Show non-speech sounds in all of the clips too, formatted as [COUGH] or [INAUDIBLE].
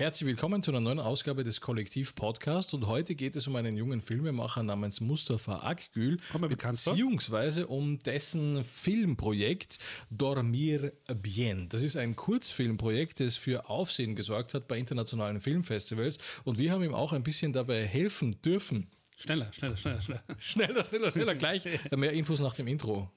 Herzlich willkommen zu einer neuen Ausgabe des Kollektiv Podcast und heute geht es um einen jungen Filmemacher namens Mustafa Akgül, beziehungsweise um dessen Filmprojekt Dormir Bien. Das ist ein Kurzfilmprojekt, das für Aufsehen gesorgt hat bei internationalen Filmfestivals und wir haben ihm auch ein bisschen dabei helfen dürfen. Schneller, schneller, schneller, schneller. Schneller, schneller, schneller, gleich. Mehr Infos nach dem Intro.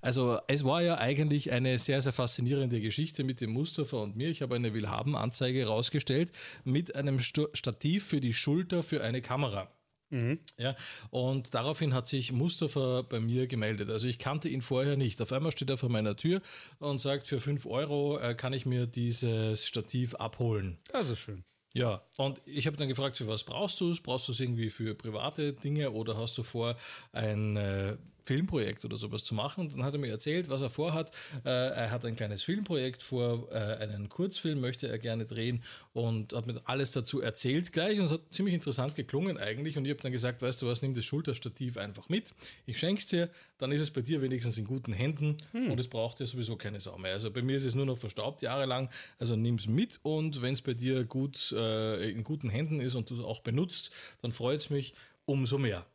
Also es war ja eigentlich eine sehr, sehr faszinierende Geschichte mit dem Mustafa und mir. Ich habe eine Willhaben-Anzeige rausgestellt mit einem Stativ für die Schulter für eine Kamera. Mhm. Ja, und daraufhin hat sich Mustafa bei mir gemeldet. Also ich kannte ihn vorher nicht. Auf einmal steht er vor meiner Tür und sagt, für 5 Euro äh, kann ich mir dieses Stativ abholen. Das ist schön. Ja, und ich habe dann gefragt, für was brauchst du es? Brauchst du es irgendwie für private Dinge oder hast du vor, ein äh, Filmprojekt oder sowas zu machen. Und dann hat er mir erzählt, was er vorhat. Äh, er hat ein kleines Filmprojekt vor, äh, einen Kurzfilm möchte er gerne drehen und hat mir alles dazu erzählt gleich. Und es hat ziemlich interessant geklungen eigentlich. Und ich habe dann gesagt, weißt du was, nimm das Schulterstativ einfach mit. Ich schenk's dir, dann ist es bei dir wenigstens in guten Händen hm. und es braucht ja sowieso keine Sau mehr. Also bei mir ist es nur noch verstaubt jahrelang. Also nimm es mit und wenn es bei dir gut äh, in guten Händen ist und du es auch benutzt, dann freut es mich umso mehr.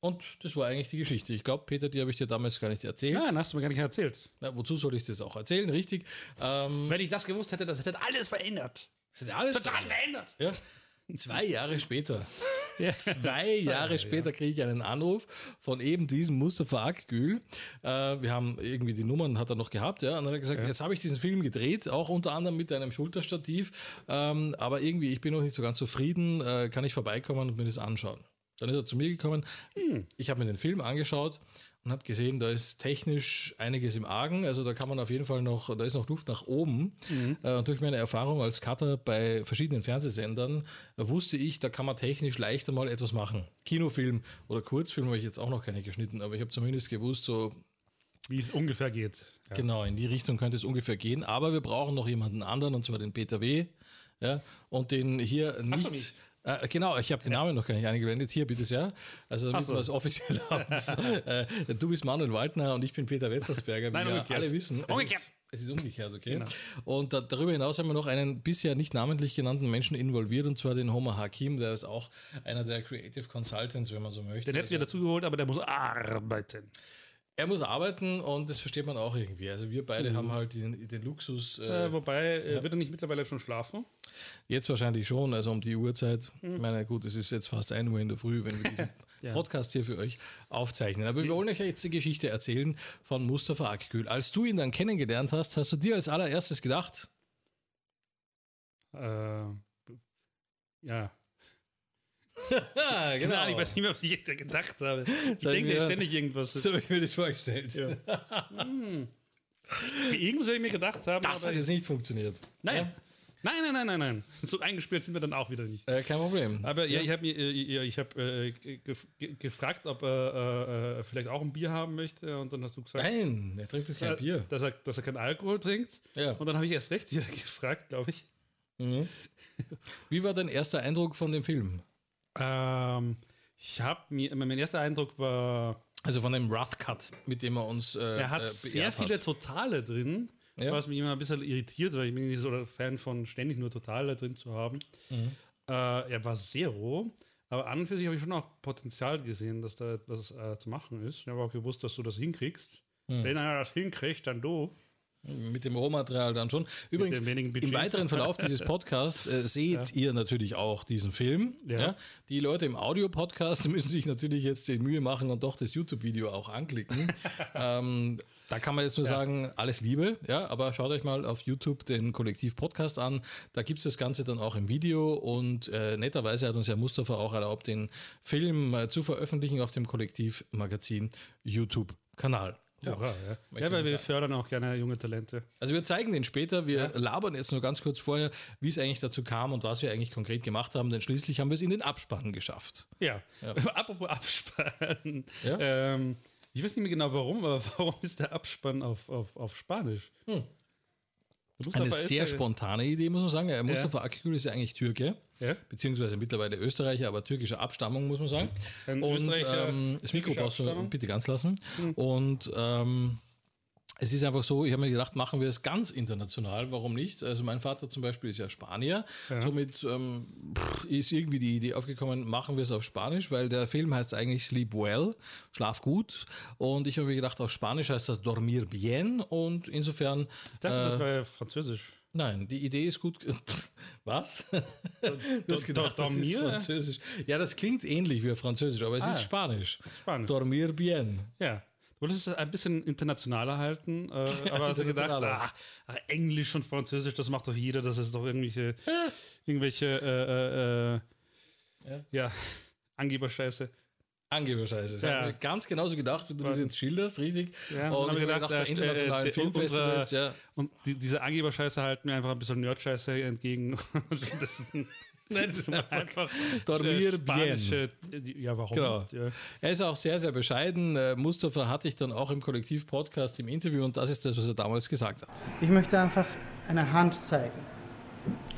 Und das war eigentlich die Geschichte. Ich glaube, Peter, die habe ich dir damals gar nicht erzählt. Nein, hast du mir gar nicht erzählt. Na, wozu soll ich das auch erzählen? Richtig. Ähm, Wenn ich das gewusst hätte, das hätte alles verändert. Das hätte alles Total verändert. Ja. Zwei Jahre später. [LAUGHS] Ja. Zwei Jahre später kriege ich einen Anruf von eben diesem Mustafa Akgül. Äh, wir haben irgendwie die Nummern hat er noch gehabt, ja. Und dann hat er gesagt, ja. jetzt habe ich diesen Film gedreht, auch unter anderem mit einem Schulterstativ. Ähm, aber irgendwie, ich bin noch nicht so ganz zufrieden. Äh, kann ich vorbeikommen und mir das anschauen? Dann ist er zu mir gekommen. Hm. Ich habe mir den Film angeschaut und habe gesehen, da ist technisch einiges im Argen. Also da kann man auf jeden Fall noch, da ist noch Luft nach oben. Mhm. Äh, durch meine Erfahrung als Cutter bei verschiedenen Fernsehsendern äh, wusste ich, da kann man technisch leichter mal etwas machen. Kinofilm oder Kurzfilm habe ich jetzt auch noch keine geschnitten, aber ich habe zumindest gewusst, so wie es ungefähr geht. Ja. Genau, in die Richtung könnte es ungefähr gehen. Aber wir brauchen noch jemanden anderen, und zwar den Peter W. Ja, und den hier nicht. Äh, genau, ich habe den Namen noch gar nicht eingeblendet. Hier, bitte sehr. Also, damit so. wir es offiziell [LAUGHS] haben. äh, du bist Manuel Waldner und ich bin Peter Wetzersberger, wie Nein, wir alle wissen. Umgekehrt. Es ist umgekehrt, okay. Genau. Und da, darüber hinaus haben wir noch einen bisher nicht namentlich genannten Menschen involviert, und zwar den Homer Hakim, der ist auch einer der Creative Consultants, wenn man so möchte. Den hätten also, wir dazugeholt, aber der muss arbeiten. Er muss arbeiten und das versteht man auch irgendwie. Also wir beide mhm. haben halt den, den Luxus. Äh, äh, wobei, äh, wird er nicht mittlerweile schon schlafen? Jetzt wahrscheinlich schon, also um die Uhrzeit. Mhm. Ich meine, gut, es ist jetzt fast 1 Uhr in der Früh, wenn wir diesen [LAUGHS] ja. Podcast hier für euch aufzeichnen. Aber wir wollen euch jetzt die Geschichte erzählen von Mustafa Akgül. Als du ihn dann kennengelernt hast, hast du dir als allererstes gedacht? Äh, ja, [LAUGHS] genau. Keine Ahnung, ich weiß nicht mehr, was ich jetzt gedacht habe. Ich Sag denke mir, ständig irgendwas. So habe ich mir das vorgestellt. Ja. [LAUGHS] hm. Irgendwas habe ich mir gedacht haben. Das hat jetzt nicht funktioniert. Nein. Ja? Nein, nein, nein, nein, nein. So eingespielt sind wir dann auch wieder nicht. Äh, kein Problem. Aber ja, ja ich habe äh, ich hab, äh, gef gefragt, ob er äh, vielleicht auch ein Bier haben möchte. Und dann hast du gesagt. Nein, er trinkt doch kein Bier. Dass er, dass er kein Alkohol trinkt. Ja. Und dann habe ich erst recht wieder [LAUGHS] gefragt, glaube ich. Mhm. Wie war dein erster Eindruck von dem Film? Ähm, ich habe mir, mein erster Eindruck war. Also von dem Rough Cut, mit dem er uns. Äh, er hat äh, sehr viele hat. Totale drin, ja. was mich immer ein bisschen irritiert, weil ich bin nicht so ein Fan von ständig nur Totale drin zu haben. Mhm. Äh, er war sehr roh, aber an und für sich habe ich schon auch Potenzial gesehen, dass da etwas äh, zu machen ist. Ich habe auch gewusst, dass du das hinkriegst. Mhm. Wenn er das hinkriegt, dann du. Mit dem Rohmaterial dann schon. Übrigens, im weiteren Verlauf dieses [LAUGHS] Podcasts äh, seht ja. ihr natürlich auch diesen Film. Ja. ja. Die Leute im Audio-Podcast [LAUGHS] müssen sich natürlich jetzt die Mühe machen und doch das YouTube-Video auch anklicken. [LAUGHS] ähm, da kann man jetzt nur ja. sagen, alles Liebe, ja, aber schaut euch mal auf YouTube den Kollektiv-Podcast an. Da gibt es das Ganze dann auch im Video und äh, netterweise hat uns ja Mustafa auch erlaubt, den Film äh, zu veröffentlichen auf dem Kollektiv-Magazin YouTube-Kanal. Ja, Hurra, ja. ja weil wir fördern auch gerne junge Talente. Also wir zeigen den später. Wir ja. labern jetzt nur ganz kurz vorher, wie es eigentlich dazu kam und was wir eigentlich konkret gemacht haben, denn schließlich haben wir es in den Abspann geschafft. Ja, ja. [LAUGHS] apropos Abspann. Ähm, ich weiß nicht mehr genau warum, aber [LAUGHS] warum ist der Abspann auf, auf, auf Spanisch? Hm. Eine sehr spontane Idee, muss man sagen. Ja, Mustafa. Akgül ist ja eigentlich Türke, ja. beziehungsweise mittlerweile Österreicher, aber türkischer Abstammung, muss man sagen. Ein und ähm, das Mikro brauchst du bitte ganz lassen. Mhm. Und ähm, es ist einfach so, ich habe mir gedacht, machen wir es ganz international, warum nicht? Also mein Vater zum Beispiel ist ja Spanier, ja. somit ähm, ist irgendwie die Idee aufgekommen, machen wir es auf Spanisch, weil der Film heißt eigentlich Sleep Well, Schlaf gut und ich habe mir gedacht, auf Spanisch heißt das Dormir bien und insofern... Ich dachte, äh, das wäre Französisch. Nein, die Idee ist gut. [LAUGHS] Was? Du hast gedacht, das ist Französisch. Ja, das klingt ähnlich wie Französisch, aber es ah, ist Spanisch. Spanisch. Dormir bien. Ja. Du wolltest es ein bisschen internationaler halten, äh, [LAUGHS] aber hast du gedacht, ah, Englisch und Französisch, das macht doch jeder, das ist doch irgendwelche, [LAUGHS] irgendwelche, äh, äh, ja. ja, [LAUGHS] Angeberscheiße. Angeberscheiße. Das ja. ganz genauso gedacht, wie du das jetzt schilderst, richtig. Ja, und, und ich gedacht, gedacht bei internationalen äh, Filmfestivals, ja. Und die, diese Angeberscheiße halten mir einfach ein bisschen Nerdscheiße entgegen. Nein, das ist einfach Dormir bien. Ja, warum genau. nicht? Ja. Er ist auch sehr, sehr bescheiden. Äh, Mustafa hatte ich dann auch im Kollektiv-Podcast im Interview und das ist das, was er damals gesagt hat. Ich möchte einfach eine Hand zeigen.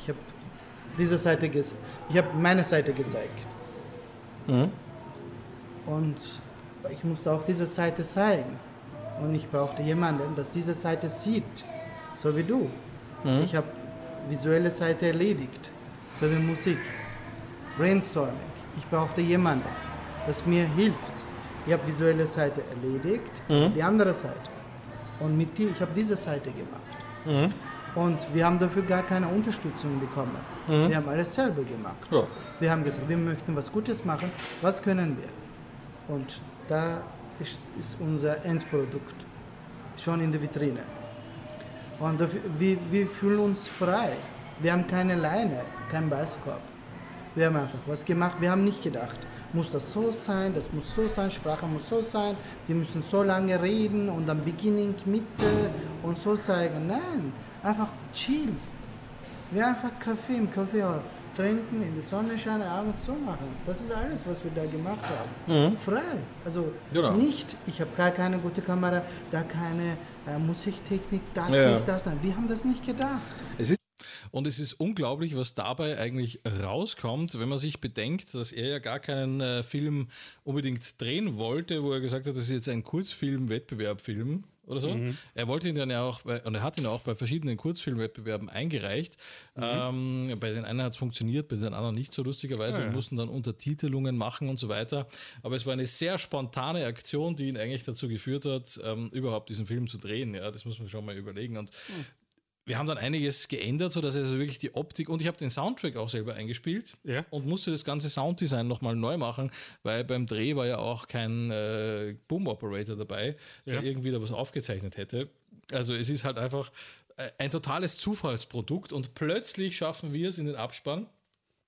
Ich habe diese Seite ich habe meine Seite gezeigt. Mhm. Und ich musste auch diese Seite zeigen. Und ich brauchte jemanden, der diese Seite sieht, so wie du. Mhm. Ich habe visuelle Seite erledigt so wie Musik. Brainstorming. Ich brauchte jemanden, das mir hilft. Ich habe visuelle Seite erledigt, mhm. die andere Seite. Und mit dir, ich habe diese Seite gemacht. Mhm. Und wir haben dafür gar keine Unterstützung bekommen. Mhm. Wir haben alles selber gemacht. Ja. Wir haben gesagt, wir möchten was Gutes machen. Was können wir? Und da ist, ist unser Endprodukt schon in der Vitrine. Und dafür, wir, wir fühlen uns frei. Wir haben keine Leine, keinen Beißkorb. Wir haben einfach was gemacht. Wir haben nicht gedacht, muss das so sein, das muss so sein, Sprache muss so sein, die müssen so lange reden und dann Beginning, Mitte und so zeigen. Nein, einfach chill. Wir einfach Kaffee im Kaffee trinken, in der Sonne scheinen, abends so machen. Das ist alles, was wir da gemacht haben. Mhm. Frei. Also genau. nicht, ich habe gar keine gute Kamera, gar keine äh, Musiktechnik, das ja. nicht, das, nein. Wir haben das nicht gedacht. Und es ist unglaublich, was dabei eigentlich rauskommt, wenn man sich bedenkt, dass er ja gar keinen äh, Film unbedingt drehen wollte, wo er gesagt hat, das ist jetzt ein Kurzfilm-Wettbewerbfilm oder so. Mhm. Er wollte ihn dann ja auch bei, und er hat ihn auch bei verschiedenen Kurzfilmwettbewerben eingereicht. Mhm. Ähm, bei den einen hat es funktioniert, bei den anderen nicht so lustigerweise ja, ja. und mussten dann Untertitelungen machen und so weiter. Aber es war eine sehr spontane Aktion, die ihn eigentlich dazu geführt hat, ähm, überhaupt diesen Film zu drehen. Ja, das muss man schon mal überlegen. Und mhm wir haben dann einiges geändert, sodass also wirklich die Optik und ich habe den Soundtrack auch selber eingespielt ja. und musste das ganze Sounddesign nochmal neu machen, weil beim Dreh war ja auch kein äh, Boom Operator dabei, der ja. irgendwie da was aufgezeichnet hätte. Also es ist halt einfach äh, ein totales Zufallsprodukt und plötzlich schaffen wir es in den Abspann.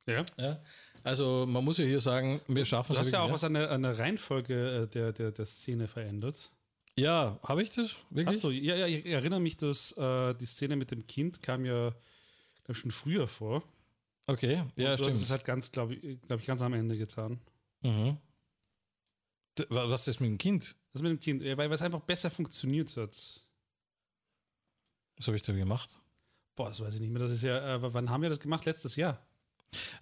Ja. ja. Also man muss ja hier sagen, wir schaffen es. Du hast ja auch was an der, an der Reihenfolge äh, der, der, der Szene verändert. Ja, habe ich das? Wirklich? Achso, ja, ja, ich erinnere mich, dass äh, die Szene mit dem Kind kam ja glaub, schon früher vor. Okay, ja, Und stimmt. Das ist halt ganz, glaube ich, glaub ich, ganz am Ende getan. Mhm. Was ist mit dem Kind? Was mit dem Kind? Weil es einfach besser funktioniert hat. Was habe ich da gemacht? Boah, das weiß ich nicht mehr. Das ist ja, äh, wann haben wir das gemacht? Letztes Jahr.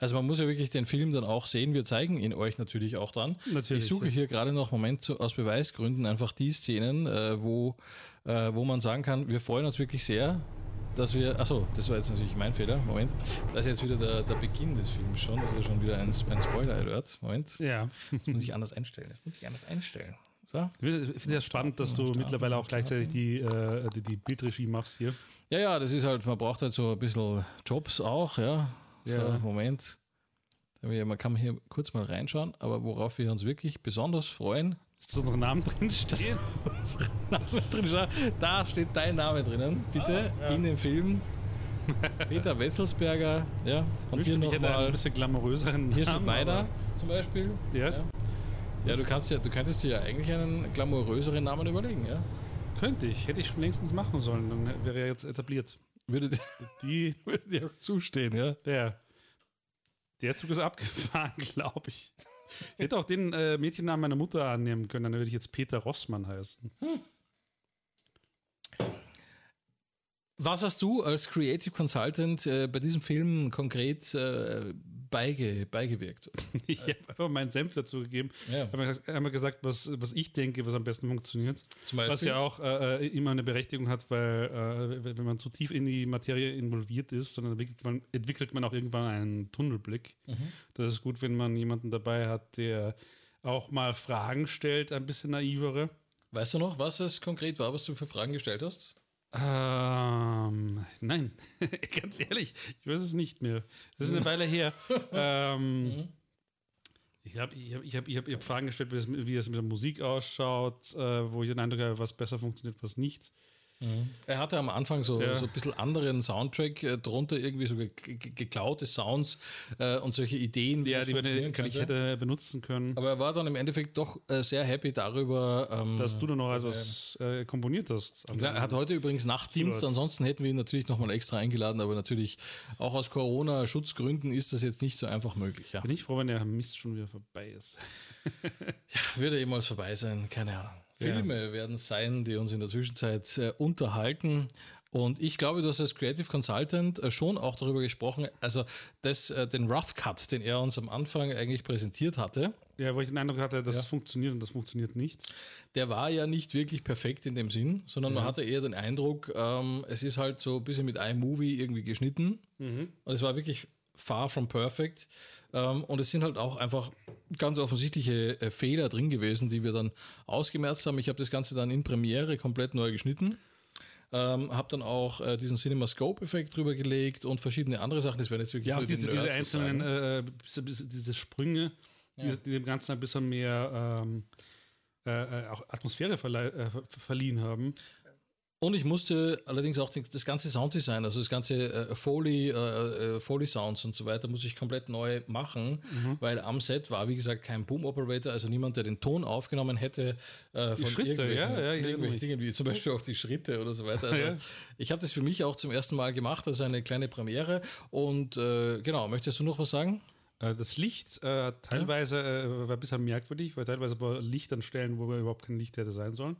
Also man muss ja wirklich den Film dann auch sehen. Wir zeigen ihn euch natürlich auch dann. Natürlich, ich suche ja. hier gerade noch Moment zu, aus Beweisgründen einfach die Szenen, äh, wo, äh, wo man sagen kann, wir freuen uns wirklich sehr, dass wir. Achso, das war jetzt natürlich mein Fehler. Moment. Das ist jetzt wieder der, der Beginn des Films schon. Das ist ja schon wieder ein, ein Spoiler-Alert. Moment. Ja. Das muss ich anders einstellen. Das muss ich anders einstellen. So. Ich finde es ja spannend, dass du mittlerweile auch gleichzeitig die, äh, die, die Bildregie machst hier. Ja, ja, das ist halt, man braucht halt so ein bisschen Jobs auch, ja. So, ja. Moment. Man kann hier kurz mal reinschauen, aber worauf wir uns wirklich besonders freuen. Ist da unsere Namen drin stehen? [LAUGHS] drin Da steht dein Name drinnen, bitte, ah, ja. in dem Film. Peter Wetzelsberger, ja. Und Wünschte hier noch mal ein bisschen glamouröseren Hier steht meiner zum Beispiel. Ja. ja. Ja, du kannst ja, du könntest dir ja eigentlich einen glamouröseren Namen überlegen, ja. Könnte ich, hätte ich schon längstens machen sollen, dann wäre er jetzt etabliert. Würde die, [LAUGHS] würde dir auch zustehen, ja? Der. Der Zug ist abgefahren, [LAUGHS] glaube ich. Ich hätte auch den äh, Mädchennamen meiner Mutter annehmen können, dann würde ich jetzt Peter Rossmann heißen. Hm. Was hast du als Creative Consultant äh, bei diesem Film konkret äh, beige, beigewirkt. [LAUGHS] ich habe einfach meinen Senf dazu gegeben. Ja. habe einmal gesagt, was, was ich denke, was am besten funktioniert. Was ja auch äh, immer eine Berechtigung hat, weil äh, wenn man zu tief in die Materie involviert ist, dann entwickelt man, entwickelt man auch irgendwann einen Tunnelblick. Mhm. Das ist gut, wenn man jemanden dabei hat, der auch mal Fragen stellt, ein bisschen naivere. Weißt du noch, was es konkret war, was du für Fragen gestellt hast? Ähm, nein, [LAUGHS] ganz ehrlich, ich weiß es nicht mehr. Das ist eine Weile her. [LAUGHS] ähm, mhm. Ich habe ich hab, ich hab, ich hab, ich hab Fragen gestellt, wie es, wie es mit der Musik ausschaut, äh, wo ich den Eindruck habe, was besser funktioniert, was nicht. Mhm. Er hatte am Anfang so, ja. so ein bisschen anderen Soundtrack äh, drunter, irgendwie so geklaute Sounds äh, und solche Ideen, die, ja, die man, ich hätte benutzen können. Aber er war dann im Endeffekt doch äh, sehr happy darüber, ähm, dass du da noch etwas äh, komponiert hast. Klar, er hat heute übrigens Nachtdienst, ansonsten hätten wir ihn natürlich nochmal extra eingeladen, aber natürlich auch aus Corona-Schutzgründen ist das jetzt nicht so einfach möglich. Ja. Bin ich froh, wenn der Mist schon wieder vorbei ist. [LAUGHS] ja, wird er jemals vorbei sein, keine Ahnung. Filme ja. werden sein, die uns in der Zwischenzeit äh, unterhalten. Und ich glaube, du hast als Creative Consultant äh, schon auch darüber gesprochen, also das, äh, den Rough Cut, den er uns am Anfang eigentlich präsentiert hatte. Ja, wo ich den Eindruck hatte, das ja. funktioniert und das funktioniert nicht. Der war ja nicht wirklich perfekt in dem Sinn, sondern ja. man hatte eher den Eindruck, ähm, es ist halt so ein bisschen mit iMovie irgendwie geschnitten. Mhm. Und es war wirklich far from perfect. Ähm, und es sind halt auch einfach ganz offensichtliche äh, Fehler drin gewesen, die wir dann ausgemerzt haben. Ich habe das Ganze dann in Premiere komplett neu geschnitten. Ähm, habe dann auch äh, diesen CinemaScope-Effekt drüber gelegt und verschiedene andere Sachen. Das werden jetzt wirklich ja, diese, diese einzelnen äh, diese Sprünge, ja. die, die, dem Ganzen ein bisschen mehr ähm, äh, äh auch Atmosphäre äh, verliehen haben. Und ich musste allerdings auch das ganze Sounddesign, also das ganze äh, Foley, äh, äh, Foley Sounds und so weiter, muss ich komplett neu machen, mhm. weil am Set war, wie gesagt, kein Boom Operator, also niemand, der den Ton aufgenommen hätte äh, von Schritte, irgendwelchen, ja, ja, irgendwelchen Dingen, wie zum Beispiel auch die Schritte oder so weiter. Also ja. Ich habe das für mich auch zum ersten Mal gemacht, also eine kleine Premiere. Und äh, genau, möchtest du noch was sagen? Das Licht äh, teilweise war ein bisschen merkwürdig, weil teilweise war Licht an Stellen, wo wir überhaupt kein Licht hätte sein sollen.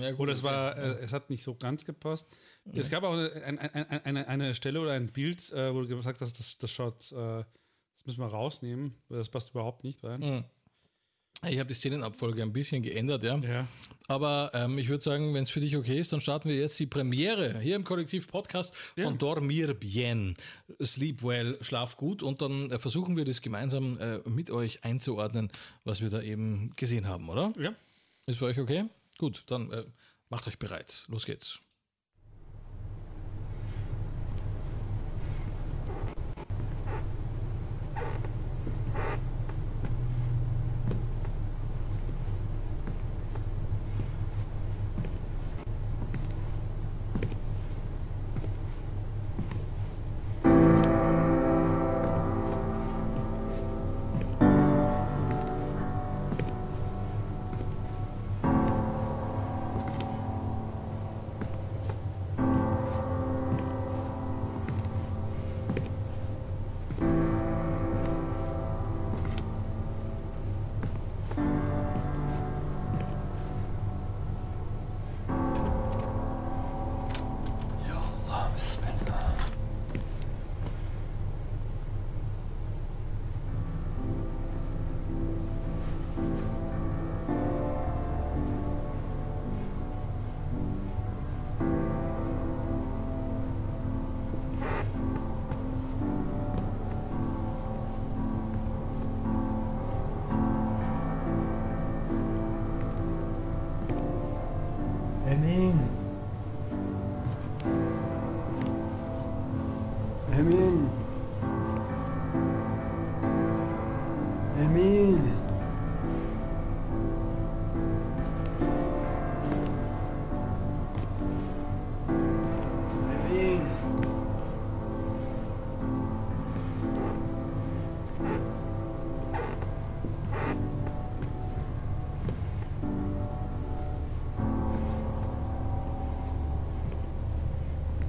Ja, gut, oder es war, ja. äh, es hat nicht so ganz gepasst. Ja. Es gab auch ein, ein, eine, eine Stelle oder ein Bild, äh, wo du gesagt hast, das, das schaut, äh, das müssen wir rausnehmen, das passt überhaupt nicht rein. Mhm. Ich habe die Szenenabfolge ein bisschen geändert, ja. ja. Aber ähm, ich würde sagen, wenn es für dich okay ist, dann starten wir jetzt die Premiere hier im Kollektiv-Podcast ja. von Dormir Bien. Sleep well, schlaf gut. Und dann äh, versuchen wir das gemeinsam äh, mit euch einzuordnen, was wir da eben gesehen haben, oder? Ja. Ist für euch okay? Gut, dann äh, macht euch bereit. Los geht's. Emin. Emin. Emin.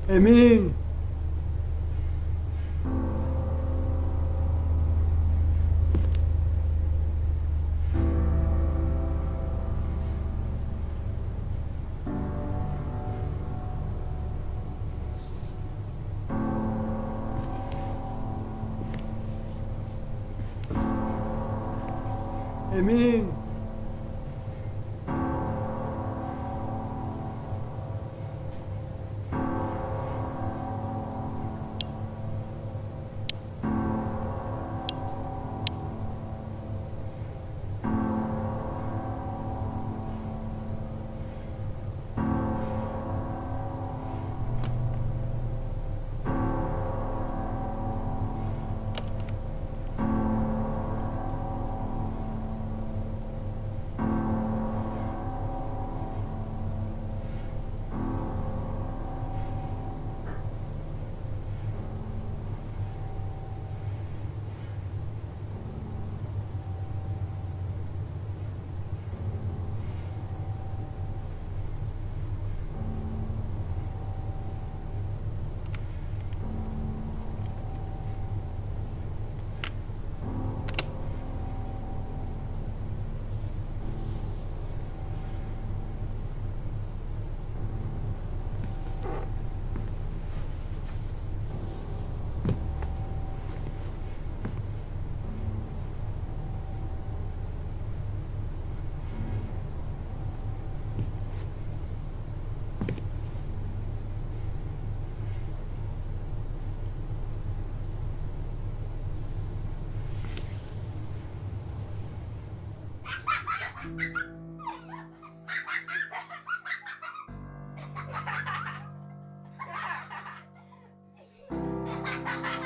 Emin. Amen. Ha ha ha!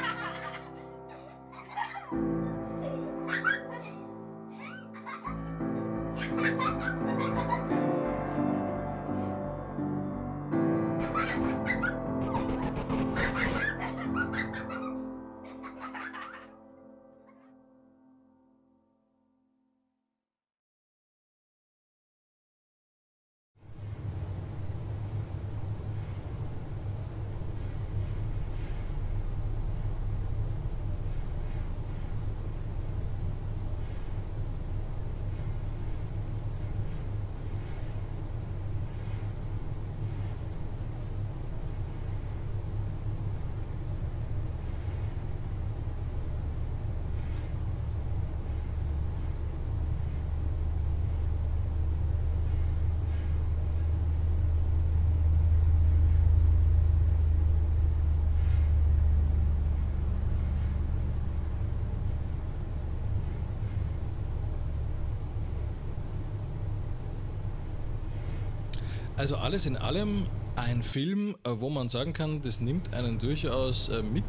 Also alles in allem ein Film, äh, wo man sagen kann, das nimmt einen durchaus äh, mit.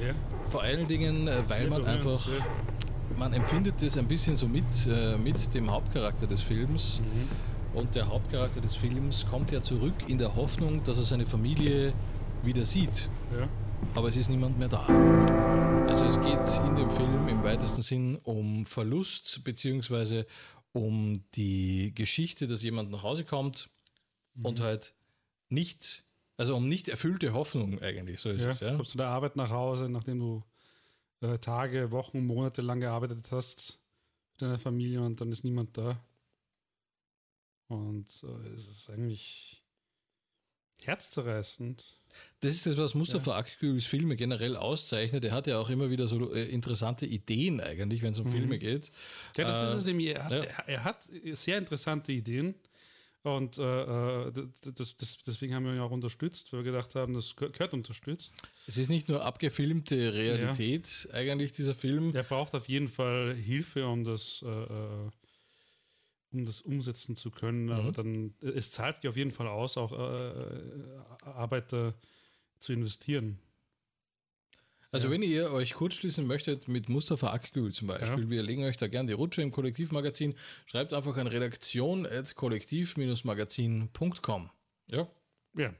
Ja. Vor allen Dingen, äh, weil man einfach, man empfindet das ein bisschen so mit, mit dem Hauptcharakter des Films. Mhm. Und der Hauptcharakter des Films kommt ja zurück in der Hoffnung, dass er seine Familie wieder sieht. Ja. Aber es ist niemand mehr da. Also es geht in dem Film im weitesten Sinn um Verlust, beziehungsweise um die Geschichte, dass jemand nach Hause kommt mhm. und halt nicht, also um nicht erfüllte Hoffnung eigentlich, so ist ja, es. Ja. Kommst du der Arbeit nach Hause, nachdem du äh, Tage, Wochen, Monate lang gearbeitet hast mit deiner Familie und dann ist niemand da. Und äh, es ist eigentlich herzzerreißend. Das ist das, was Mustafa ja. Akgüls Filme generell auszeichnet. Er hat ja auch immer wieder so äh, interessante Ideen eigentlich, wenn es um mhm. Filme geht. Ja, das äh, ist es nämlich. Er hat, ja. er hat sehr interessante Ideen. Und äh, äh das, das, deswegen haben wir ihn auch unterstützt, weil wir gedacht haben, das gehört unterstützt. Es ist nicht nur abgefilmte Realität ja. eigentlich, dieser Film. Er braucht auf jeden Fall Hilfe, um das, äh, äh um das umsetzen zu können. Mhm. Aber dann, es zahlt sich auf jeden Fall aus, auch äh, äh Arbeiter zu investieren. Also ja. wenn ihr euch kurzschließen möchtet mit Mustafa Akgül zum Beispiel, ja. wir legen euch da gerne die Rutsche im Kollektivmagazin, schreibt einfach an redaktion at kollektiv-magazin.com. Ja? Ja.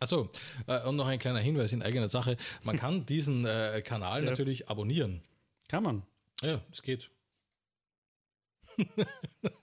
Achso, äh, und noch ein kleiner Hinweis in eigener Sache. Man kann [LAUGHS] diesen äh, Kanal ja. natürlich abonnieren. Kann man. Ja, es geht. [LAUGHS]